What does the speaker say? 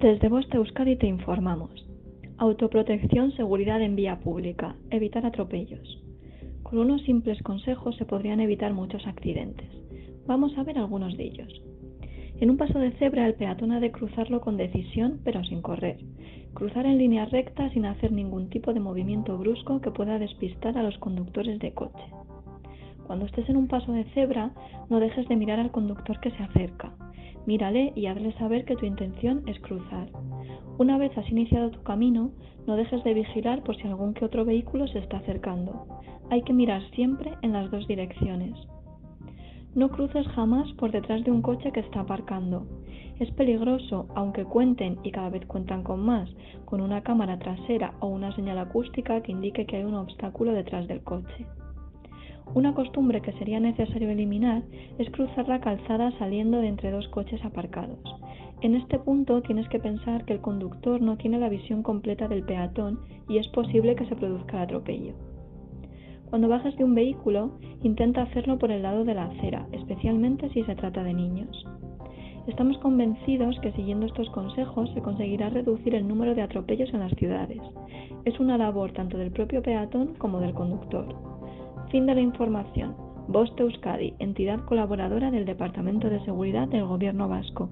Desde Voste Euskadi te informamos. Autoprotección, seguridad en vía pública, evitar atropellos. Con unos simples consejos se podrían evitar muchos accidentes. Vamos a ver algunos de ellos. En un paso de cebra el peatón ha de cruzarlo con decisión pero sin correr. Cruzar en línea recta sin hacer ningún tipo de movimiento brusco que pueda despistar a los conductores de coche. Cuando estés en un paso de cebra, no dejes de mirar al conductor que se acerca. Mírale y hazle saber que tu intención es cruzar. Una vez has iniciado tu camino, no dejes de vigilar por si algún que otro vehículo se está acercando. Hay que mirar siempre en las dos direcciones. No cruces jamás por detrás de un coche que está aparcando. Es peligroso, aunque cuenten, y cada vez cuentan con más, con una cámara trasera o una señal acústica que indique que hay un obstáculo detrás del coche. Una costumbre que sería necesario eliminar es cruzar la calzada saliendo de entre dos coches aparcados. En este punto tienes que pensar que el conductor no tiene la visión completa del peatón y es posible que se produzca el atropello. Cuando bajas de un vehículo, intenta hacerlo por el lado de la acera, especialmente si se trata de niños. Estamos convencidos que siguiendo estos consejos se conseguirá reducir el número de atropellos en las ciudades. Es una labor tanto del propio peatón como del conductor. Fin de la información. Voste Euskadi, entidad colaboradora del Departamento de Seguridad del Gobierno Vasco.